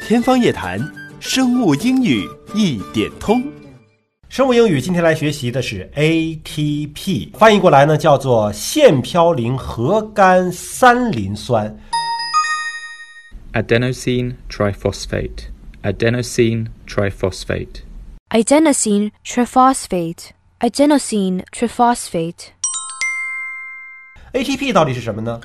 天方夜谭，生物英语一点通。生物英语今天来学习的是 ATP，翻译过来呢叫做腺嘌呤核苷三磷酸。adenosine triphosphate, adenosine triphosphate. adenosine triphosphate, adenosine triphosphate. ATP 到底是什么呢？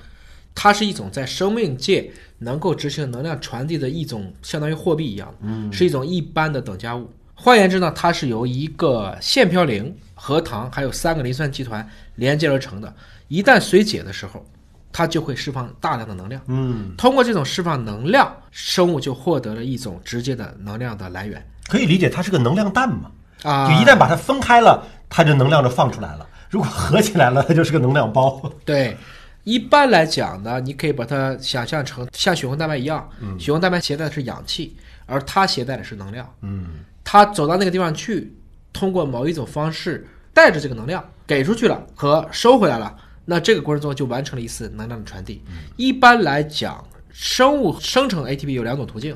它是一种在生命界能够执行能量传递的一种，相当于货币一样，嗯，是一种一般的等价物。换言之呢，它是由一个腺嘌呤、核糖还有三个磷酸集团连接而成的。一旦水解的时候，它就会释放大量的能量。嗯，通过这种释放能量，生物就获得了一种直接的能量的来源可以理解它是个能量弹嘛。啊。就一旦把它分开了，它就能量就放出来了；如果合起来了，它就是个能量包。对，一般来讲呢，你可以把它想象成像血红蛋白一样，血红蛋白携带的是氧气，而它携带的是能量。嗯，它走到那个地方去，通过某一种方式带着这个能量给出去了和收回来了，那这个过程中就完成了一次能量的传递。一般来讲，生物生成 ATP 有两种途径。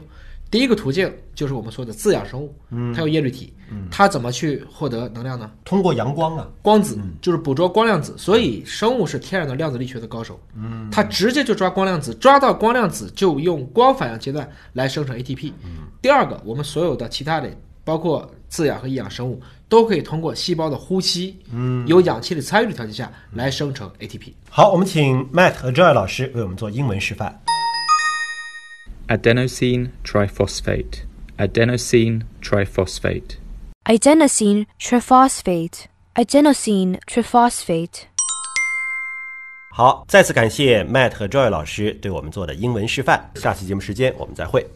第一个途径就是我们说的自养生物，嗯它有叶绿体，嗯它怎么去获得能量呢？通过阳光啊，光子就是捕捉光量子，所以生物是天然的量子力学的高手。嗯，它直接就抓光量子，抓到光量子就用光反应阶段来生成 ATP。第二个，我们所有的其他的，包括自养和异养生物，都可以通过细胞的呼吸，嗯，有氧气的参与的条件下来生成 ATP。好，我们请 Matt 和 Joy 老师为我们做英文示范。adenosine triphosphate, adenosine triphosphate. adenosine triphosphate, adenosine triphosphate. 好，再次感谢 Matt 和 Joy 老师对我们做的英文示范。下期节目时间我们再会。